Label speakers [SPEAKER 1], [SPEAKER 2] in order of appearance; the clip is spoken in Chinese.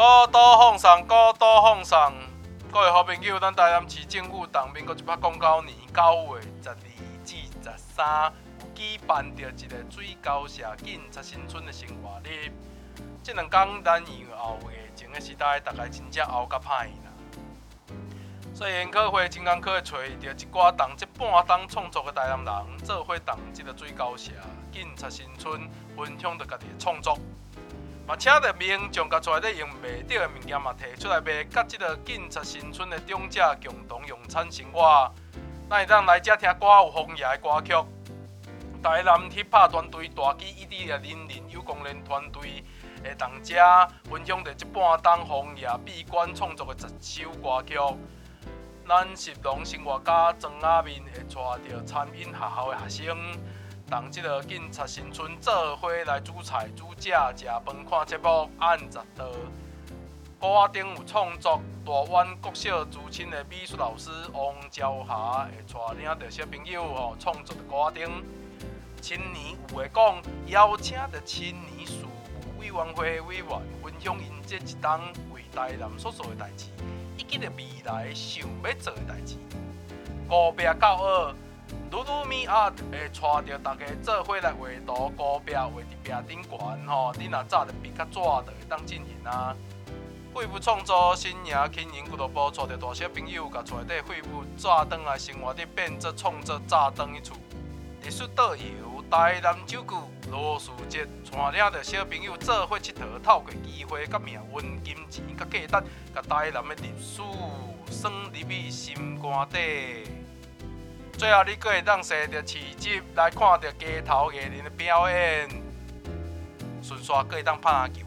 [SPEAKER 1] 高度奉上，高度奉上，各位好朋友，咱台南市政府当民国一百零九年九月十二至十三，举办着一个水高社警察新村的生活日。这两天咱以后疫情的时代，大概真正熬甲歹啦。所以研考会真艰苦的找着一寡同这半当创作的台南人，做伙同这个水高社警察新村分享着家己的创作。嘛，请着民众甲出来咧用卖掉的物件嘛，摕出来卖，甲即个警察新村的长者共同用餐生活。咱会当来遮听歌，有风爷的歌曲。台南 hiphop 团队大旗一滴的林林有功能团队会同遮分享着即半当风爷闭关创作的十首歌曲。咱食农生活家庄阿面会带着餐饮学校的学生。同这个警察新村做伙来煮菜、煮食、食饭、看节目、按十道。歌仔顶有创作大湾国小资深的美术老师王朝霞会带领着小朋友吼创作的歌仔顶。青年有话讲，邀请着青年事务委员会委员分享因这一当为台南所做的代志，以及着未来想要做的代志。高壁教学。噜噜咪啊，会带着大家做伙来画图，高壁画伫壁顶悬吼。你若早着笔较纸，就会当进行啊。废物创作新营轻盈俱乐部带着大小朋友，甲带底废物炸转来生活，的变作创作炸转一处。历史导游台南酒具罗淑杰带领着小朋友做伙佚佗，透过机会甲命运、金钱甲价值，甲台南的历史算入去心肝底。最后，你阁会当坐着市集来看到街头艺人的表演，顺便阁会当拍篮球。